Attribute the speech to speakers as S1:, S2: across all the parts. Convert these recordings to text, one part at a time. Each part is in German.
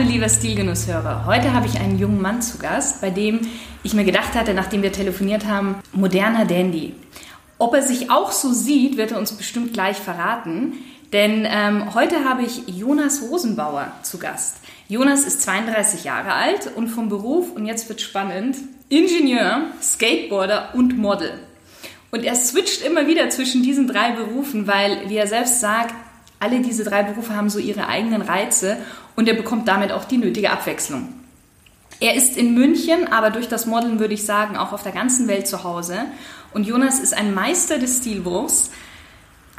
S1: Hallo lieber Stilgenusshörer, heute habe ich einen jungen Mann zu Gast, bei dem ich mir gedacht hatte, nachdem wir telefoniert haben, moderner Dandy. Ob er sich auch so sieht, wird er uns bestimmt gleich verraten, denn ähm, heute habe ich Jonas Rosenbauer zu Gast. Jonas ist 32 Jahre alt und vom Beruf, und jetzt wird spannend, Ingenieur, Skateboarder und Model. Und er switcht immer wieder zwischen diesen drei Berufen, weil, wie er selbst sagt, alle diese drei Berufe haben so ihre eigenen Reize und er bekommt damit auch die nötige Abwechslung. Er ist in München, aber durch das Modeln würde ich sagen auch auf der ganzen Welt zu Hause. Und Jonas ist ein Meister des Stilbruchs,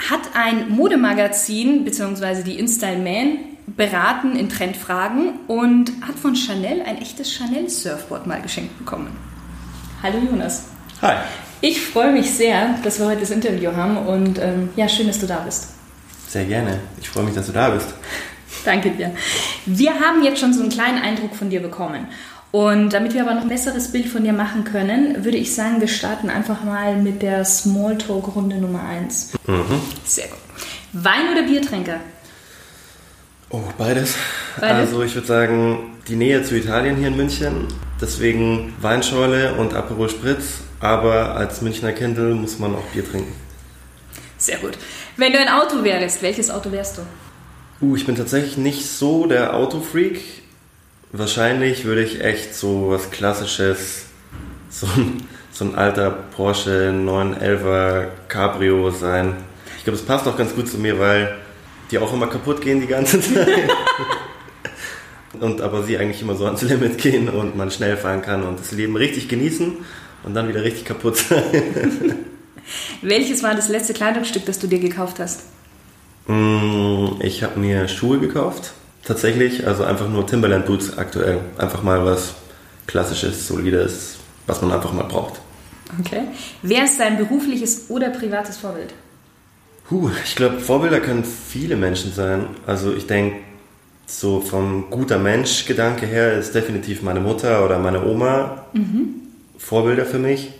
S1: hat ein Modemagazin bzw. die InStyle Man beraten in Trendfragen und hat von Chanel ein echtes Chanel Surfboard mal geschenkt bekommen. Hallo Jonas.
S2: Hi.
S1: Ich freue mich sehr, dass wir heute das Interview haben und ähm, ja, schön, dass du da bist.
S2: Sehr gerne. Ich freue mich, dass du da bist.
S1: Danke dir. Wir haben jetzt schon so einen kleinen Eindruck von dir bekommen. Und damit wir aber noch ein besseres Bild von dir machen können, würde ich sagen, wir starten einfach mal mit der Smalltalk-Runde Nummer 1. Mhm. Sehr gut. Wein- oder Biertränker?
S2: Oh, beides. beides. Also ich würde sagen, die Nähe zu Italien hier in München, deswegen Weinschorle und Aperol Spritz, aber als Münchner Kindle muss man auch Bier trinken.
S1: Sehr gut. Wenn du ein Auto wärst, welches Auto wärst du?
S2: Uh, ich bin tatsächlich nicht so der Autofreak. Wahrscheinlich würde ich echt so was Klassisches, so ein, so ein alter Porsche 911er Cabrio sein. Ich glaube, es passt auch ganz gut zu mir, weil die auch immer kaputt gehen die ganze Zeit. und aber sie eigentlich immer so ans Limit gehen und man schnell fahren kann und das Leben richtig genießen und dann wieder richtig kaputt sein.
S1: Welches war das letzte Kleidungsstück, das du dir gekauft hast?
S2: Mm, ich habe mir Schuhe gekauft, tatsächlich. Also einfach nur Timberland Boots aktuell. Einfach mal was Klassisches, Solides, was man einfach mal braucht.
S1: Okay. Wer ist dein berufliches oder privates Vorbild?
S2: Huh, ich glaube, Vorbilder können viele Menschen sein. Also ich denke, so vom guter Mensch-Gedanke her ist definitiv meine Mutter oder meine Oma mhm. Vorbilder für mich.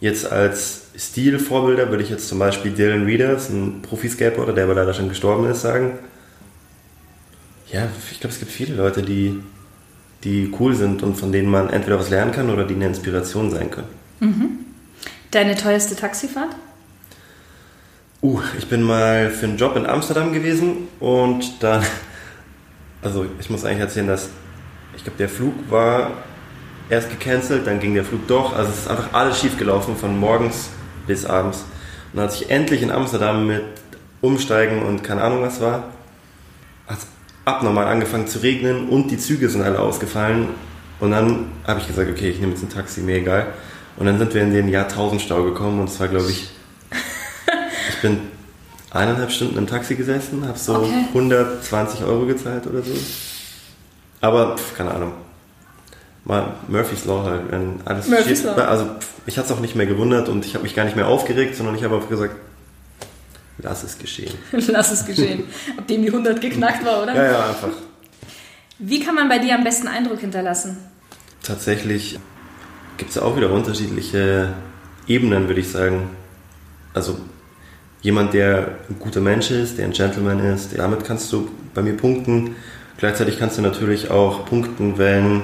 S2: Jetzt als Stilvorbilder würde ich jetzt zum Beispiel Dylan Readers, ein Profi-Skateboarder, der aber leider schon gestorben ist, sagen. Ja, ich glaube, es gibt viele Leute, die, die cool sind und von denen man entweder was lernen kann oder die eine Inspiration sein können. Mhm.
S1: Deine teuerste Taxifahrt?
S2: Uh, ich bin mal für einen Job in Amsterdam gewesen und dann, also ich muss eigentlich erzählen, dass ich glaube, der Flug war erst gecancelt, dann ging der Flug doch. Also es ist einfach alles schief gelaufen von morgens bis abends. Und als ich endlich in Amsterdam mit Umsteigen und keine Ahnung was war, hat es abnormal angefangen zu regnen und die Züge sind alle ausgefallen. Und dann habe ich gesagt, okay, ich nehme jetzt ein Taxi, mir egal. Und dann sind wir in den Jahrtausendstau gekommen und es war, glaube ich, ich bin eineinhalb Stunden im Taxi gesessen, habe so okay. 120 Euro gezahlt oder so. Aber keine Ahnung, mal Murphy's Law halt. Wenn alles Murphy's Law. Also mich hat es auch nicht mehr gewundert und ich habe mich gar nicht mehr aufgeregt, sondern ich habe einfach gesagt, lass es geschehen.
S1: lass es geschehen. Ab dem die 100 geknackt war, oder?
S2: Ja, ja, einfach.
S1: Wie kann man bei dir am besten Eindruck hinterlassen?
S2: Tatsächlich gibt es auch wieder unterschiedliche Ebenen, würde ich sagen. Also jemand, der ein guter Mensch ist, der ein Gentleman ist, damit kannst du bei mir punkten. Gleichzeitig kannst du natürlich auch punkten, wenn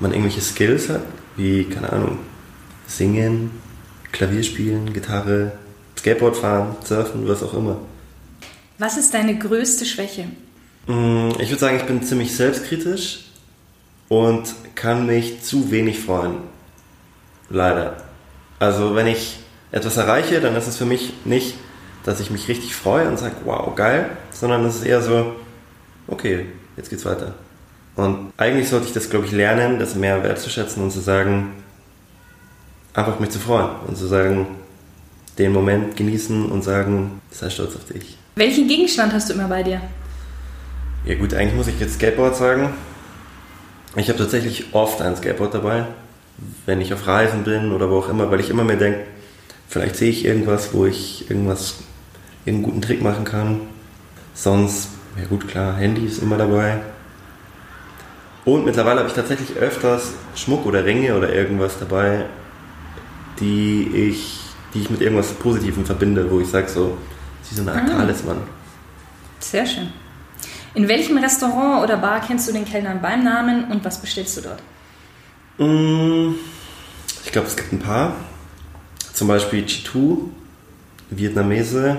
S2: man irgendwelche Skills hat, wie, keine Ahnung, singen, Klavier spielen, Gitarre, Skateboard fahren, surfen, was auch immer.
S1: Was ist deine größte Schwäche?
S2: Mm, ich würde sagen, ich bin ziemlich selbstkritisch und kann mich zu wenig freuen. Leider. Also wenn ich etwas erreiche, dann ist es für mich nicht, dass ich mich richtig freue und sage, wow, geil, sondern es ist eher so, okay, jetzt geht's weiter. Und eigentlich sollte ich das, glaube ich, lernen, das mehr wertzuschätzen und zu sagen, einfach mich zu freuen und zu sagen, den Moment genießen und sagen, sei stolz auf dich.
S1: Welchen Gegenstand hast du immer bei dir?
S2: Ja gut, eigentlich muss ich jetzt Skateboard sagen. Ich habe tatsächlich oft ein Skateboard dabei, wenn ich auf Reisen bin oder wo auch immer, weil ich immer mir denke, vielleicht sehe ich irgendwas, wo ich irgendwas, irgendeinen guten Trick machen kann. Sonst, ja gut, klar, Handy ist immer dabei. Und mittlerweile habe ich tatsächlich öfters Schmuck oder Ringe oder irgendwas dabei, die ich, die ich mit irgendwas Positivem verbinde, wo ich sage so, sie sind eine Art
S1: Ah.
S2: Talisman.
S1: Sehr schön. In welchem Restaurant oder Bar kennst du den Kellner beim Namen und was bestellst du dort?
S2: Mm, Ich glaube, es gibt ein paar. Zum Beispiel Chitu, Vietnamese,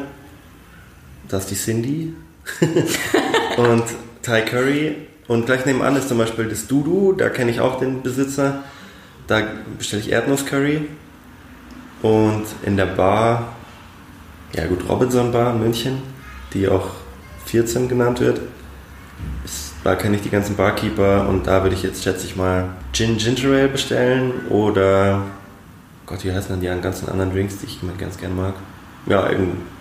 S2: das ist die Cindy. und Thai Curry. Und gleich nebenan ist zum Beispiel das Dudu, da kenne ich auch den Besitzer. Da bestelle ich Erdnusscurry. Und in der Bar, ja gut, Robinson Bar in München, die auch 14 genannt wird. Ist- Da kenne ich die ganzen Barkeeper und da würde ich jetzt, schätze ich mal, Gin Ginger Ale bestellen oder, Gott, wie heißen denn die ganzen anderen Drinks, die ich immer ganz gerne mag? Ja,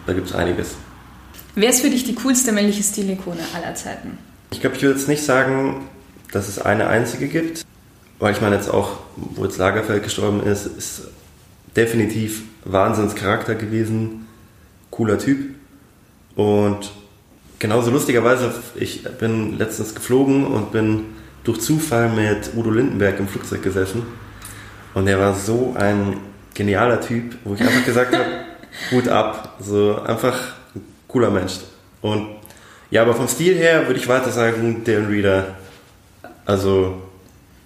S2: da gibt es einiges.
S1: Wer ist für dich die coolste männliche Stilikone aller Zeiten?
S2: Ich glaube, ich würde jetzt nicht sagen, dass es eine einzige gibt, weil ich meine jetzt auch, wo jetzt Lagerfeld gestorben ist, ist definitiv Wahnsinnscharakter gewesen, cooler Typ. Und genauso lustigerweise, ich bin letztens geflogen und bin durch Zufall mit Udo Lindenberg im Flugzeug gesessen. Und er war so ein genialer Typ, wo ich einfach gesagt habe, Hut ab, so einfach ein cooler Mensch. Und ja, aber vom Stil her würde ich weiter sagen, Darren Reader. Also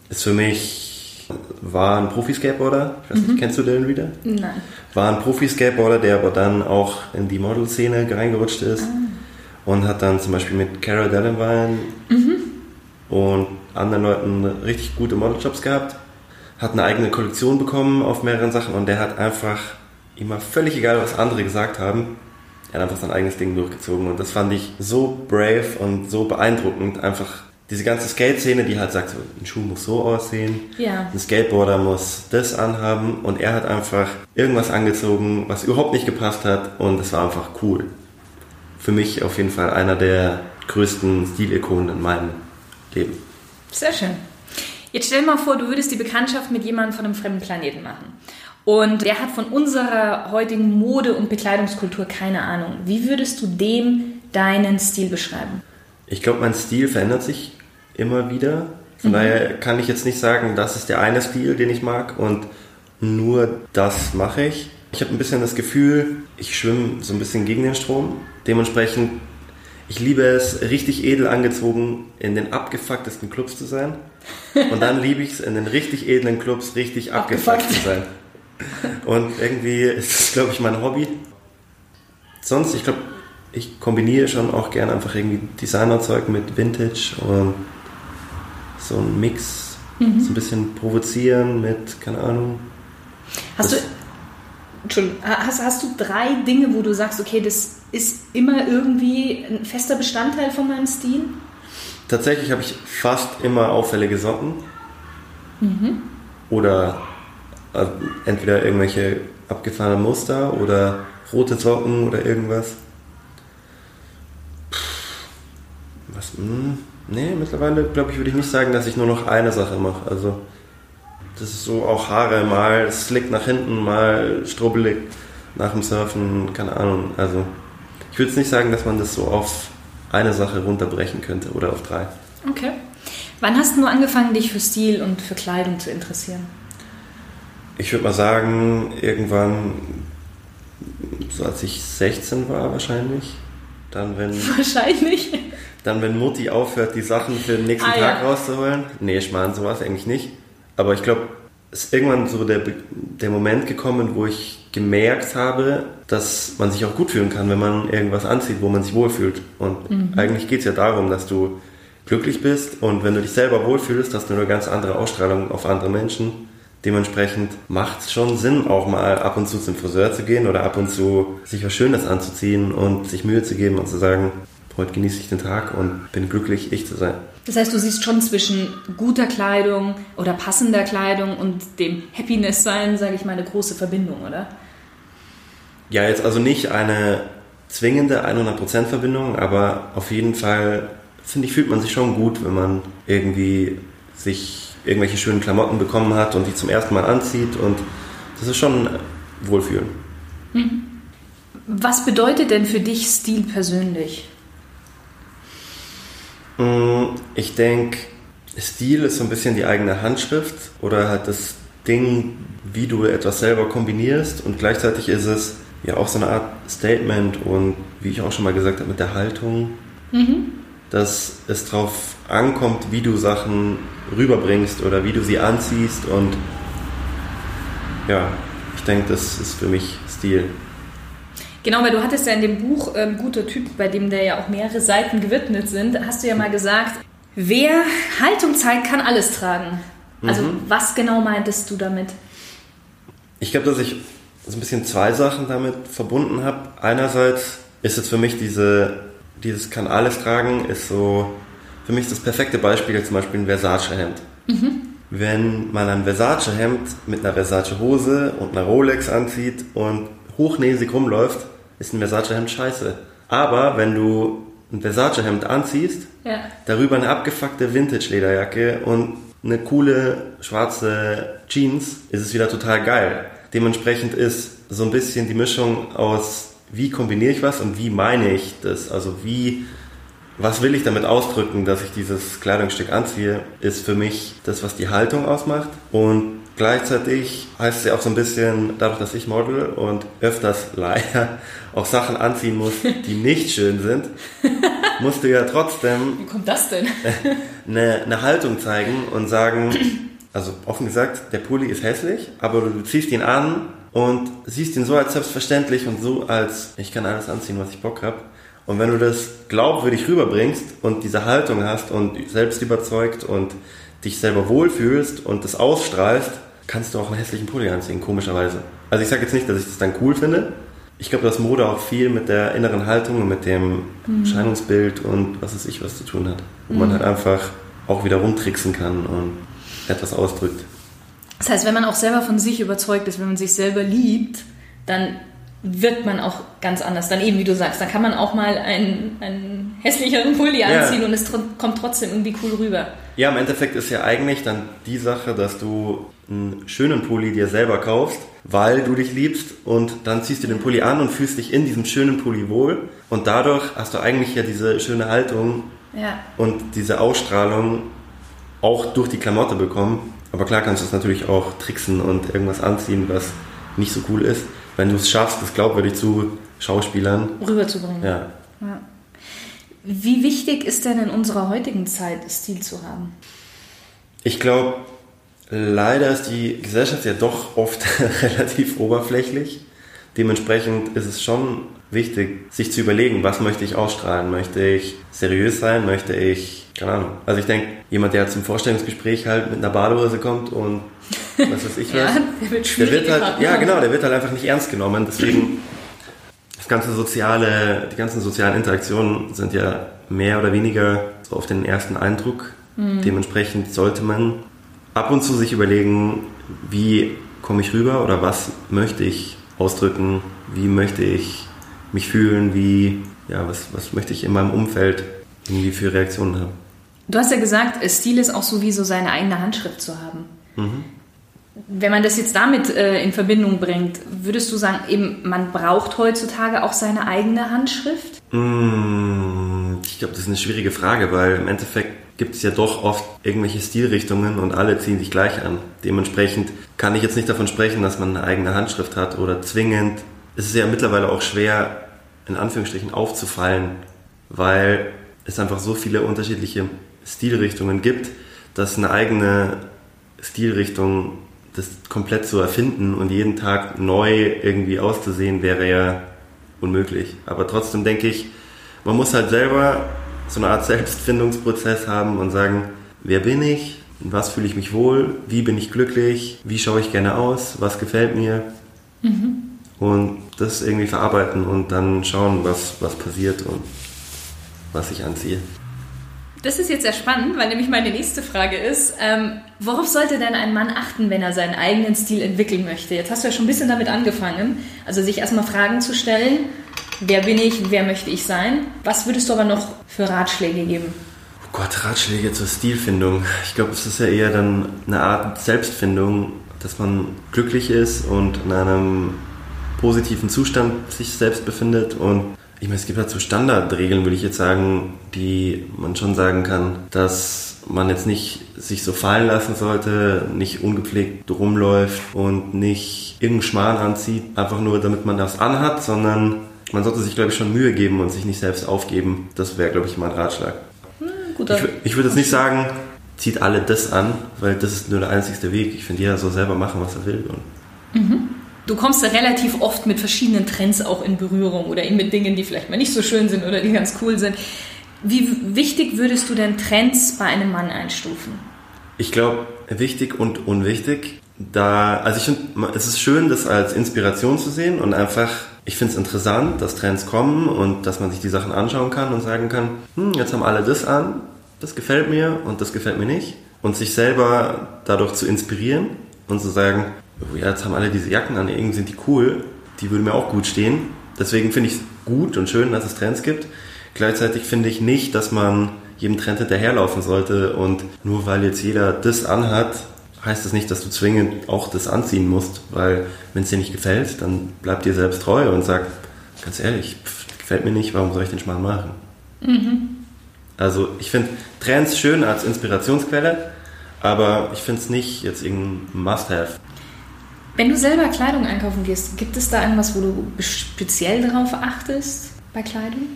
S2: ist für mich, war ein Profi-Skateboarder. Ich weiß nicht, kennst du Darren Reader?
S1: Nein.
S2: War ein Profi-Skateboarder, der aber dann auch in die Model-Szene reingerutscht ist. Und hat dann zum Beispiel mit Cara Delevingne und anderen Leuten richtig gute Modeljobs gehabt. Hat eine eigene Kollektion bekommen auf mehreren Sachen und der hat einfach immer völlig egal, was andere gesagt haben, er hat einfach sein eigenes Ding durchgezogen und das fand ich so brave und so beeindruckend. Einfach diese ganze Skate-Szene, die halt sagt, so, ein Schuh muss so aussehen,
S1: Ja.
S2: ein Skateboarder muss das anhaben und er hat einfach irgendwas angezogen, was überhaupt nicht gepasst hat und es war einfach cool. Für mich auf jeden Fall einer der größten Stilikonen in meinem Leben.
S1: Sehr schön. Jetzt stell dir mal vor, du würdest die Bekanntschaft mit jemandem von einem fremden Planeten machen. Und der hat von unserer heutigen Mode- und Bekleidungskultur keine Ahnung. Wie würdest du dem deinen Stil beschreiben?
S2: Ich glaube, mein Stil verändert sich immer wieder. Von daher kann ich jetzt nicht sagen, das ist der eine Stil, den ich mag und nur das mache ich. Ich habe ein bisschen das Gefühl, ich schwimme so ein bisschen gegen den Strom. Dementsprechend, ich liebe es, richtig edel angezogen in den abgefucktesten Clubs zu sein. Und dann liebe ich es, in den richtig edlen Clubs richtig abgefuckt
S1: Abgefuckt.
S2: zu sein. Und irgendwie ist das, glaube ich, mein Hobby. Sonst, ich glaube, ich kombiniere schon auch gerne einfach irgendwie Designerzeug mit Vintage und so ein Mix, so ein bisschen provozieren mit, keine Ahnung.
S1: Hast du, Entschuldigung, hast, hast du drei Dinge, wo du sagst, okay, das ist immer irgendwie ein fester Bestandteil von meinem Stil?
S2: Tatsächlich habe ich fast immer auffällige Socken. Oder äh, entweder irgendwelche abgefahrenen Muster oder rote Socken oder irgendwas. Was? Hm, nee, mittlerweile glaube ich, würde ich nicht sagen, dass ich nur noch eine Sache mache. Also, das ist so auch Haare, mal slick nach hinten, mal strubbelig nach dem Surfen, keine Ahnung. Also, ich würde jetzt nicht sagen, dass man das so auf eine Sache runterbrechen könnte oder auf drei.
S1: Okay. Wann hast du angefangen, dich für Stil und für Kleidung zu interessieren?
S2: Ich würde mal sagen, irgendwann, so als ich 16 war wahrscheinlich, dann wenn,
S1: Wahrscheinlich.
S2: dann wenn Mutti aufhört, die Sachen für den nächsten
S1: Ah,
S2: Tag
S1: ja.
S2: rauszuholen. Nee, ich meine, so war es eigentlich nicht. Aber ich glaube, es ist irgendwann so der, der Moment gekommen, wo ich gemerkt habe, dass man sich auch gut fühlen kann, wenn man irgendwas anzieht, wo man sich wohlfühlt. Und
S1: Mhm.
S2: eigentlich geht es ja darum, dass du glücklich bist und wenn du dich selber wohlfühlst, hast du eine ganz andere Ausstrahlung auf andere Menschen. Dementsprechend macht es schon Sinn, auch mal ab und zu zum Friseur zu gehen oder ab und zu sich was Schönes anzuziehen und sich Mühe zu geben und zu sagen, heute genieße ich den Tag und bin glücklich, ich zu sein.
S1: Das heißt, du siehst schon zwischen guter Kleidung oder passender Kleidung und dem Happiness sein, sage ich mal, eine große Verbindung, oder?
S2: Ja, jetzt also nicht eine zwingende 100% Verbindung, aber auf jeden Fall finde ich, fühlt man sich schon gut, wenn man irgendwie sich irgendwelche schönen Klamotten bekommen hat und die zum ersten Mal anzieht und das ist schon Wohlfühlen.
S1: Mhm. Was bedeutet denn für dich Stil persönlich?
S2: Mm, ich denke, Stil ist so ein bisschen die eigene Handschrift oder halt das Ding, wie du etwas selber kombinierst und gleichzeitig ist es ja auch so eine Art Statement und wie ich auch schon mal gesagt habe mit der Haltung, mhm. Dass es darauf ankommt, wie du Sachen rüberbringst oder wie du sie anziehst und ja, ich denke, das ist für mich Stil.
S1: Genau, weil du hattest ja in dem Buch ähm, Guter Typ, bei dem da ja auch mehrere Seiten gewidmet sind, hast du ja mal gesagt, wer Haltung zeigt, kann alles tragen. Also mhm. was genau meintest du damit?
S2: Ich glaube, dass ich so ein bisschen zwei Sachen damit verbunden habe. Einerseits ist es für mich diese, dieses kann alles tragen, ist so für mich das perfekte Beispiel zum Beispiel ein Versace-Hemd. Mhm. Wenn man ein Versace-Hemd mit einer Versace-Hose und einer Rolex anzieht und hochnäsig rumläuft, ist ein Versace-Hemd scheiße. Aber wenn du ein Versace-Hemd anziehst, ja. darüber eine abgefuckte Vintage-Lederjacke und eine coole schwarze Jeans, ist es wieder total geil. Dementsprechend ist so ein bisschen die Mischung aus, wie kombiniere ich was und wie meine ich das. Also wie, was will ich damit ausdrücken, dass ich dieses Kleidungsstück anziehe, ist für mich das, was die Haltung ausmacht. Und Gleichzeitig heißt es ja auch so ein bisschen, dadurch, dass ich model und öfters leider auch Sachen anziehen muss, die nicht schön sind, musst du ja trotzdem.
S1: Wie kommt das denn?
S2: Eine, eine Haltung zeigen und sagen, also offen gesagt, der Pulli ist hässlich, aber du ziehst ihn an und siehst ihn so als selbstverständlich und so als, ich kann alles anziehen, was ich Bock habe. Und wenn du das glaubwürdig rüberbringst und diese Haltung hast und selbst überzeugt und dich selber wohlfühlst und das ausstrahlst, kannst du auch einen hässlichen Pulli anziehen, komischerweise. Also ich sage jetzt nicht, dass ich das dann cool finde. Ich glaube, dass Mode auch viel mit der inneren Haltung und mit dem mhm. Scheinungsbild und was weiß ich was zu tun hat. Wo mhm. man halt einfach auch wieder rumtricksen kann und etwas ausdrückt.
S1: Das heißt, wenn man auch selber von sich überzeugt ist, wenn man sich selber liebt, dann wirkt man auch ganz anders. Dann eben, wie du sagst, dann kann man auch mal einen, einen hässlicheren Pulli anziehen ja. und es tr kommt trotzdem irgendwie cool rüber.
S2: Ja, im Endeffekt ist ja eigentlich dann die Sache, dass du einen schönen Pulli dir selber kaufst, weil du dich liebst und dann ziehst du den Pulli an und fühlst dich in diesem schönen Pulli wohl und dadurch hast du eigentlich ja diese schöne Haltung ja. und diese Ausstrahlung auch durch die Klamotte bekommen. Aber klar kannst du es natürlich auch tricksen und irgendwas anziehen, was nicht so cool ist, wenn du es schaffst, das glaubwürdig zu Schauspielern
S1: rüberzubringen.
S2: Ja.
S1: ja. Wie wichtig ist denn in unserer heutigen Zeit, Stil zu haben?
S2: Ich glaube, Leider ist die Gesellschaft ja doch oft relativ oberflächlich. Dementsprechend ist es schon wichtig, sich zu überlegen, was möchte ich ausstrahlen? Möchte ich seriös sein? Möchte ich, keine Ahnung. Also ich denke, jemand, der zum Vorstellungsgespräch halt mit einer Badehose kommt und was weiß ich was, ja, der wird, der wird halt, ja genau, der wird halt einfach nicht ernst genommen. Deswegen das ganze soziale, die ganzen sozialen Interaktionen sind ja mehr oder weniger so auf den ersten Eindruck. Mhm. Dementsprechend sollte man ab und zu sich überlegen, wie komme ich rüber oder was möchte ich ausdrücken, wie möchte ich mich fühlen, wie, ja, was, was möchte ich in meinem Umfeld irgendwie für Reaktionen haben.
S1: Du hast ja gesagt, Stil ist auch so wie so seine eigene Handschrift zu haben. Mhm. Wenn man das jetzt damit äh, in Verbindung bringt, würdest du sagen, eben man braucht heutzutage auch seine eigene Handschrift?
S2: Mm, ich glaube, das ist eine schwierige Frage, weil im Endeffekt gibt es ja doch oft irgendwelche Stilrichtungen und alle ziehen sich gleich an. Dementsprechend kann ich jetzt nicht davon sprechen, dass man eine eigene Handschrift hat oder zwingend. Es ist ja mittlerweile auch schwer, in Anführungsstrichen aufzufallen, weil es einfach so viele unterschiedliche Stilrichtungen gibt, dass eine eigene Stilrichtung, das komplett zu erfinden und jeden Tag neu irgendwie auszusehen, wäre ja unmöglich. Aber trotzdem denke ich, man muss halt selber so eine Art Selbstfindungsprozess haben und sagen, wer bin ich, was fühle ich mich wohl, wie bin ich glücklich, wie schaue ich gerne aus, was gefällt mir. Mhm. Und das irgendwie verarbeiten und dann schauen, was, was passiert und was ich anziehe.
S1: Das ist jetzt sehr spannend, weil nämlich meine nächste Frage ist, ähm, worauf sollte denn ein Mann achten, wenn er seinen eigenen Stil entwickeln möchte? Jetzt hast du ja schon ein bisschen damit angefangen, also sich erstmal Fragen zu stellen, wer bin ich, wer möchte ich sein. Was würdest du aber noch für Ratschläge geben?
S2: Gott, Ratschläge zur Stilfindung. Ich glaube, es ist ja eher dann eine Art Selbstfindung, dass man glücklich ist und in einem positiven Zustand sich selbst befindet und ich meine, es gibt halt so Standardregeln, würde ich jetzt sagen, die man schon sagen kann, dass man jetzt nicht sich so fallen lassen sollte, nicht ungepflegt rumläuft und nicht irgendeinen Schmarrn anzieht, einfach nur damit man das anhat, sondern man sollte sich, glaube ich, schon Mühe geben und sich nicht selbst aufgeben. Das wäre, glaube ich, mein Ratschlag. Hm, ich, ich würde jetzt nicht sagen, zieht alle das an, weil das ist nur der einzigste Weg. Ich finde, jeder soll selber machen, was er will.
S1: Mhm. Du kommst ja relativ oft mit verschiedenen Trends auch in Berührung oder mit Dingen, die vielleicht mal nicht so schön sind oder die ganz cool sind. Wie wichtig würdest du denn Trends bei einem Mann einstufen?
S2: Ich glaube, wichtig und unwichtig. Da, also ich finde, es ist schön, das als Inspiration zu sehen und einfach, ich finde es interessant, dass Trends kommen und dass man sich die Sachen anschauen kann und sagen kann, hm, jetzt haben alle das an, das gefällt mir und das gefällt mir nicht. Und sich selber dadurch zu inspirieren und zu sagen, oh ja, jetzt haben alle diese Jacken an, irgendwie sind die cool, die würden mir auch gut stehen. Deswegen finde ich es gut und schön, dass es Trends gibt. Gleichzeitig finde ich nicht, dass man jedem Trend hinterherlaufen sollte und nur weil jetzt jeder das anhat, heißt das nicht, dass du zwingend auch das anziehen musst, weil wenn es dir nicht gefällt, dann bleib dir selbst treu und sag, ganz ehrlich, pff, gefällt mir nicht, warum soll ich den Schmarrn machen? Mhm. Also ich finde Trends schön als Inspirationsquelle, aber ich finde es nicht jetzt irgendein Must-Have.
S1: Wenn du selber Kleidung einkaufen gehst, gibt es da irgendwas, wo du speziell darauf achtest bei Kleidung?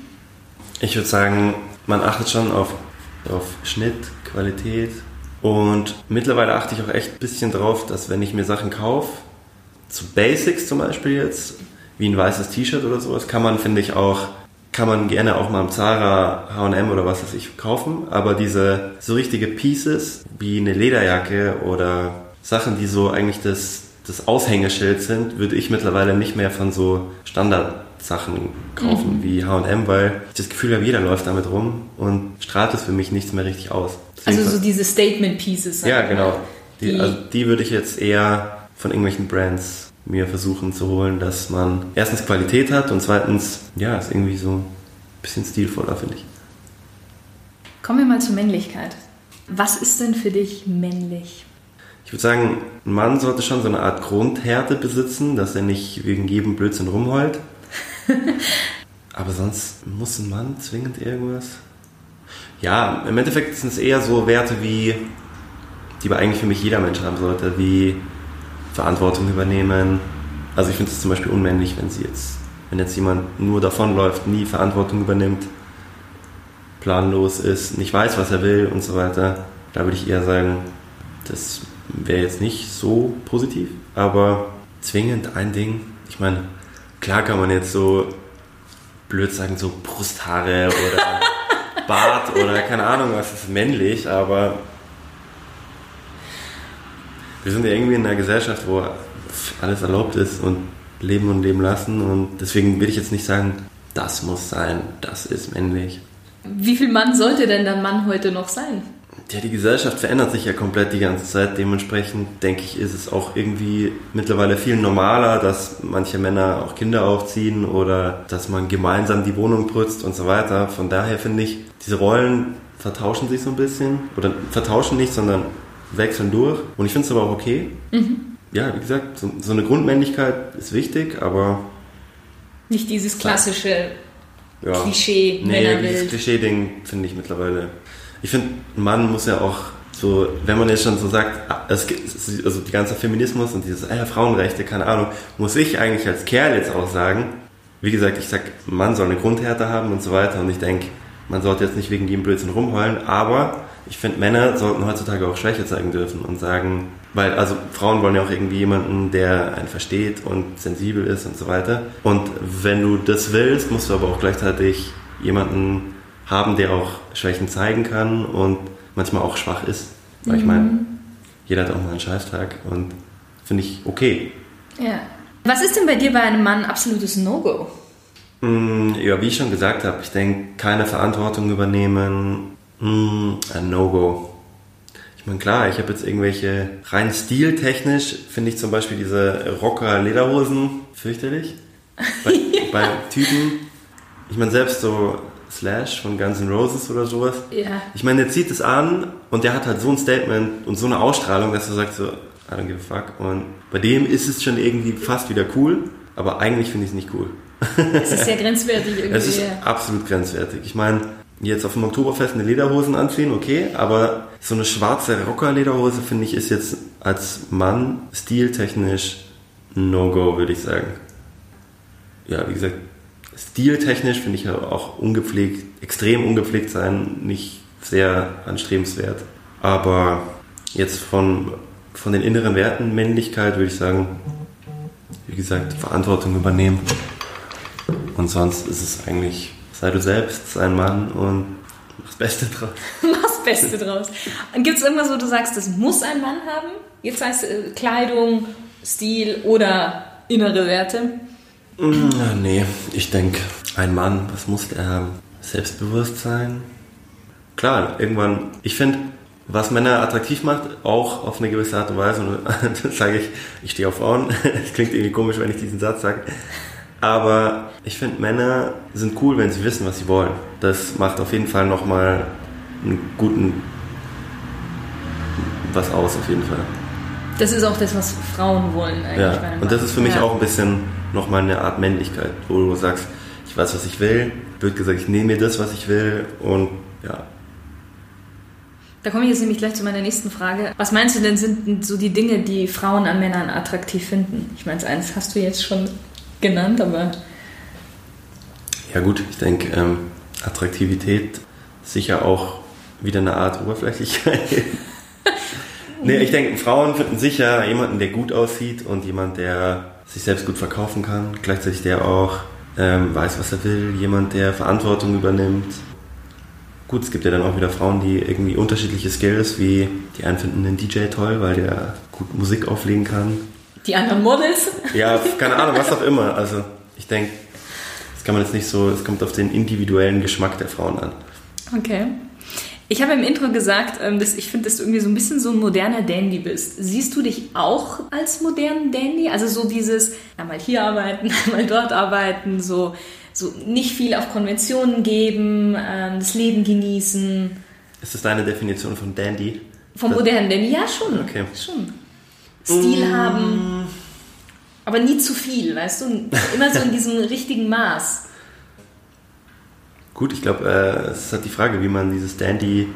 S2: Ich würde sagen, man achtet schon auf, auf Schnitt, Qualität und mittlerweile achte ich auch echt ein bisschen drauf, dass wenn ich mir Sachen kaufe, zu Basics zum Beispiel jetzt, wie ein weißes T-Shirt oder sowas, kann man, finde ich, auch kann man gerne auch mal im Zara, H&M oder was weiß ich kaufen, aber diese so richtige Pieces wie eine Lederjacke oder Sachen, die so eigentlich das das Aushängeschild sind, würde ich mittlerweile nicht mehr von so Standardsachen kaufen mhm. wie H&M, weil ich das Gefühl habe, jeder läuft damit rum und strahlt es für mich nichts mehr richtig aus.
S1: Deswegen also so diese Statement Pieces.
S2: Ja, genau. Die, die, also die würde ich jetzt eher von irgendwelchen Brands mir versuchen zu holen, dass man erstens Qualität hat und zweitens, ja, ist irgendwie so ein bisschen stilvoller, finde ich.
S1: Kommen wir mal zur Männlichkeit. Was ist denn für dich männlich?
S2: Ich würde sagen, ein Mann sollte schon so eine Art Grundhärte besitzen, dass er nicht wegen jedem Blödsinn rumheult. Aber sonst muss ein Mann zwingend irgendwas. Ja, im Endeffekt sind es eher so Werte wie, die eigentlich für mich jeder Mensch haben sollte, wie Verantwortung übernehmen. Also ich finde es zum Beispiel unmännlich, wenn sie jetzt, wenn jetzt jemand nur davonläuft, nie Verantwortung übernimmt, planlos ist, nicht weiß, was er will und so weiter. Da würde ich eher sagen, das wäre jetzt nicht so positiv, aber zwingend ein Ding. Ich meine, klar kann man jetzt so blöd sagen, so Brusthaare oder Bart oder keine Ahnung was ist männlich, aber wir sind ja irgendwie in einer Gesellschaft, wo alles erlaubt ist und leben und leben lassen und deswegen will ich jetzt nicht sagen, das muss sein, das ist männlich.
S1: Wie viel Mann sollte denn dann Mann heute noch sein?
S2: Ja, die Gesellschaft verändert sich ja komplett die ganze Zeit. Dementsprechend denke ich, ist es auch irgendwie mittlerweile viel normaler, dass manche Männer auch Kinder aufziehen oder dass man gemeinsam die Wohnung putzt und so weiter. Von daher finde ich, diese Rollen vertauschen sich so ein bisschen oder vertauschen nicht, sondern wechseln durch. Und ich finde es aber auch okay. Mhm. Ja, wie gesagt, so, so, eine Grundmännlichkeit ist wichtig, aber
S1: nicht dieses klassische ja, Klischee. Nee,
S2: dieses Klischee-Ding finde ich mittlerweile ich finde, ein Mann muss ja auch so, wenn man jetzt schon so sagt, ah, es gibt, also die ganze Feminismus und dieses äh, Frauenrechte, keine Ahnung, muss ich eigentlich als Kerl jetzt auch sagen, wie gesagt, ich sag, Mann soll eine Grundhärte haben und so weiter und ich denke, man sollte jetzt nicht wegen jedem Blödsinn rumheulen, aber ich finde, Männer sollten heutzutage auch Schwäche zeigen dürfen und sagen, weil, also Frauen wollen ja auch irgendwie jemanden, der einen versteht und sensibel ist und so weiter. Und wenn du das willst, musst du aber auch gleichzeitig jemanden haben, der auch Schwächen zeigen kann und manchmal auch schwach ist. Weil mhm. ich meine, jeder hat auch mal einen Scheißtag und finde ich okay.
S1: Ja. Was ist denn bei dir bei einem Mann absolutes No-Go?
S2: Mm, ja, wie ich schon gesagt habe, ich denke, keine Verantwortung übernehmen, mm, ein No-Go. Ich meine, klar, ich habe jetzt irgendwelche rein stiltechnisch, finde ich zum Beispiel diese Rocker-Lederhosen fürchterlich. Bei, bei Typen, ich meine, selbst so Slash von Guns N' Roses oder sowas.
S1: Ja.
S2: Ich meine, der zieht es an und der hat halt so ein Statement und so eine Ausstrahlung, dass du sagst so, I don't give a fuck. Und bei dem ist es schon irgendwie fast wieder cool, aber eigentlich finde ich es nicht cool.
S1: Es ist sehr grenzwertig irgendwie.
S2: Es ist absolut grenzwertig. Ich meine, jetzt auf dem Oktoberfest eine Lederhosen anziehen, okay, aber so eine schwarze Rocker-Lederhose finde ich ist jetzt als Mann stiltechnisch No-Go, würde ich sagen. Ja, wie gesagt, stiltechnisch finde ich auch ungepflegt, extrem ungepflegt sein, nicht sehr anstrebenswert. Aber jetzt von, von den inneren Werten, Männlichkeit, würde ich sagen, wie gesagt, Verantwortung übernehmen. Und sonst ist es eigentlich, sei du selbst, sei ein Mann und mach das Beste draus.
S1: Mach das Beste draus. Gibt es irgendwas, wo du sagst, das muss ein Mann haben? Jetzt heißt äh, Kleidung, Stil oder innere Werte?
S2: Mm, nee, ich denke, ein Mann, was muss der haben? Selbstbewusstsein? Klar, irgendwann, ich finde, was Männer attraktiv macht, auch auf eine gewisse Art und Weise, und das sage ich, ich stehe auf Frauen, es klingt irgendwie komisch, wenn ich diesen Satz sage, aber ich finde, Männer sind cool, wenn sie wissen, was sie wollen. Das macht auf jeden Fall nochmal einen guten, was aus, auf jeden Fall.
S1: Das ist auch das, was Frauen wollen eigentlich.
S2: Ja, und das ist für mich
S1: ja.
S2: auch ein bisschen nochmal eine Art Männlichkeit, wo du sagst, ich weiß, was ich will, wird gesagt, ich nehme mir das, was ich will und ja.
S1: Da komme ich jetzt nämlich gleich zu meiner nächsten Frage. Was meinst du denn sind so die Dinge, die Frauen an Männern attraktiv finden? Ich meine, eins hast du jetzt schon genannt, aber
S2: Ja gut, ich denke, ähm, Attraktivität sicher auch wieder eine Art Oberflächlichkeit. nee, ich denke, Frauen finden sicher jemanden, der gut aussieht und jemand, der sich selbst gut verkaufen kann, gleichzeitig der auch ähm, weiß, was er will, jemand, der Verantwortung übernimmt. Gut, es gibt ja dann auch wieder Frauen, die irgendwie unterschiedliche Skills, wie die einen finden den DJ toll, weil der gut Musik auflegen kann.
S1: Die anderen Models?
S2: Ja, keine Ahnung, was auch immer. Also ich denke, das kann man jetzt nicht so, es kommt auf den individuellen Geschmack der Frauen an.
S1: Okay. Ich habe im Intro gesagt, ähm, dass ich finde, dass du irgendwie so ein bisschen so ein moderner Dandy bist. Siehst du dich auch als modernen Dandy? Also so dieses, einmal hier arbeiten, einmal dort arbeiten, so, so nicht viel auf Konventionen geben, ähm, das Leben genießen.
S2: Ist das deine Definition von Dandy?
S1: Vom modernen Dandy, ja schon.
S2: Okay.
S1: Schon. Stil haben, aber nie zu viel, weißt du? Immer so in diesem richtigen Maß.
S2: Gut, ich glaube, äh, es ist halt die Frage, wie man dieses Dandy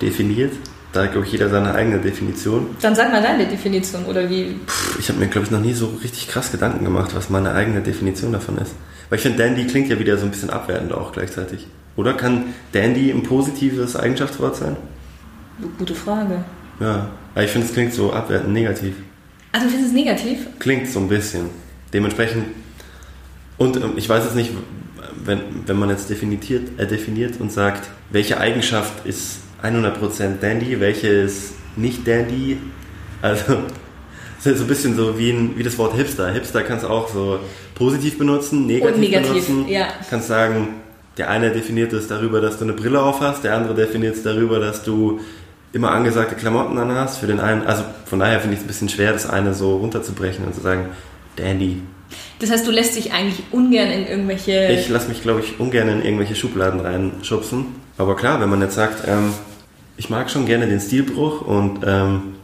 S2: definiert. Da hat, glaube ich, jeder seine eigene Definition.
S1: Dann sag mal deine Definition oder wie.
S2: Puh, ich habe mir, glaube ich, noch nie so richtig krass Gedanken gemacht, was meine eigene Definition davon ist. Weil ich finde, Dandy klingt ja wieder so ein bisschen abwertend auch gleichzeitig. Oder kann Dandy ein positives Eigenschaftswort sein?
S1: Gute Frage.
S2: Ja, aber ich finde, es klingt so abwertend negativ.
S1: Also, du findest es negativ?
S2: Klingt so ein bisschen. Dementsprechend. Und ähm, ich weiß jetzt nicht, wenn, wenn man jetzt definiert, äh, definiert und sagt, welche Eigenschaft ist 100% Dandy, welche ist nicht Dandy. Also, es ist so ein bisschen so wie, ein, wie das Wort Hipster. Hipster kannst du auch so positiv benutzen, negativ,
S1: Und negativ,
S2: benutzen.
S1: ja.
S2: Kannst sagen, der eine definiert es darüber, dass du eine Brille auf hast, der andere definiert es darüber, dass du immer angesagte Klamotten an hast. Für den einen, also von daher finde ich es ein bisschen schwer, das eine so runterzubrechen und zu sagen, Dandy.
S1: Das heißt, du lässt dich eigentlich ungern in irgendwelche.
S2: Ich lasse mich, glaube ich, ungern in irgendwelche Schubladen reinschubsen. Aber klar, wenn man jetzt sagt, ähm, ich mag schon gerne den Stilbruch und ähm,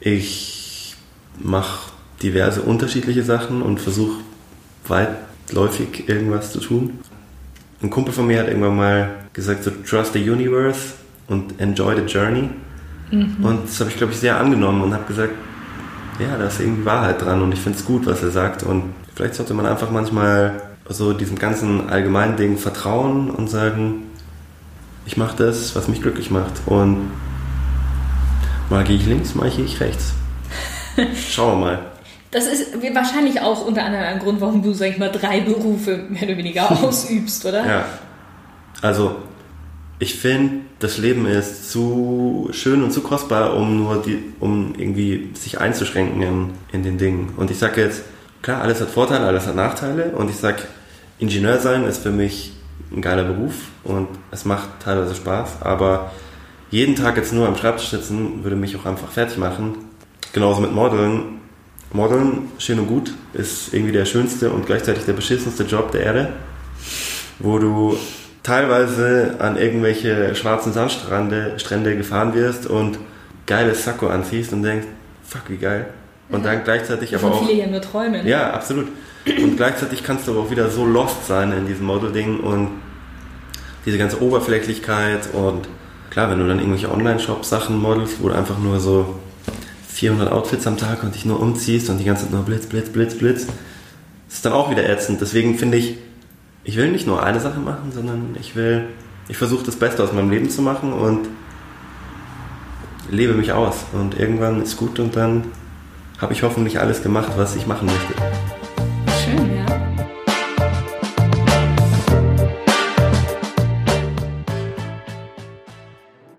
S2: ich mache diverse unterschiedliche Sachen und versuche weitläufig irgendwas zu tun. Ein Kumpel von mir hat irgendwann mal gesagt, so trust the universe und enjoy the journey. Und das habe ich, glaube ich, sehr angenommen und habe gesagt, ja, da ist irgendwie Wahrheit dran und ich finde es gut, was er sagt. Und vielleicht sollte man einfach manchmal so diesem ganzen allgemeinen Ding vertrauen und sagen, ich mache das, was mich glücklich macht. Und mal gehe ich links, mal gehe ich rechts. Schauen wir mal.
S1: Das ist wahrscheinlich auch unter anderem ein Grund, warum du, sag ich mal, drei Berufe mehr oder weniger ausübst, oder?
S2: Ja. Also, ich finde, das Leben ist zu schön und zu kostbar, um nur die, um irgendwie sich einzuschränken in, in den Dingen. Und ich sage jetzt, klar, alles hat Vorteile, alles hat Nachteile. Und ich sage, Ingenieur sein ist für mich ein geiler Beruf und es macht teilweise Spaß, aber jeden Tag jetzt nur am Schreibtisch sitzen würde mich auch einfach fertig machen. Genauso mit Modeln. Modeln, schön und gut, ist irgendwie der schönste und gleichzeitig der beschissenste Job der Erde, wo du teilweise an irgendwelche schwarzen Sandstrände Strände gefahren wirst und geiles Sakko anziehst und denkst, fuck, wie geil. Und dann gleichzeitig aber auch.
S1: viele ja nur träumen.
S2: Ja, absolut. Und gleichzeitig kannst du aber auch wieder so lost sein in diesem Model-Ding und diese ganze Oberflächlichkeit und klar, wenn du dann irgendwelche Online-Shop Sachen modelst, wo du einfach nur so 400 Outfits am Tag und dich nur umziehst und die ganze Zeit nur Blitz, Blitz, Blitz, Blitz, ist dann auch wieder ätzend. Deswegen finde ich, ich will nicht nur eine Sache machen, sondern ich will, ich versuche das Beste aus meinem Leben zu machen und lebe mich aus. Und irgendwann ist gut und dann habe ich hoffentlich alles gemacht, was ich machen möchte.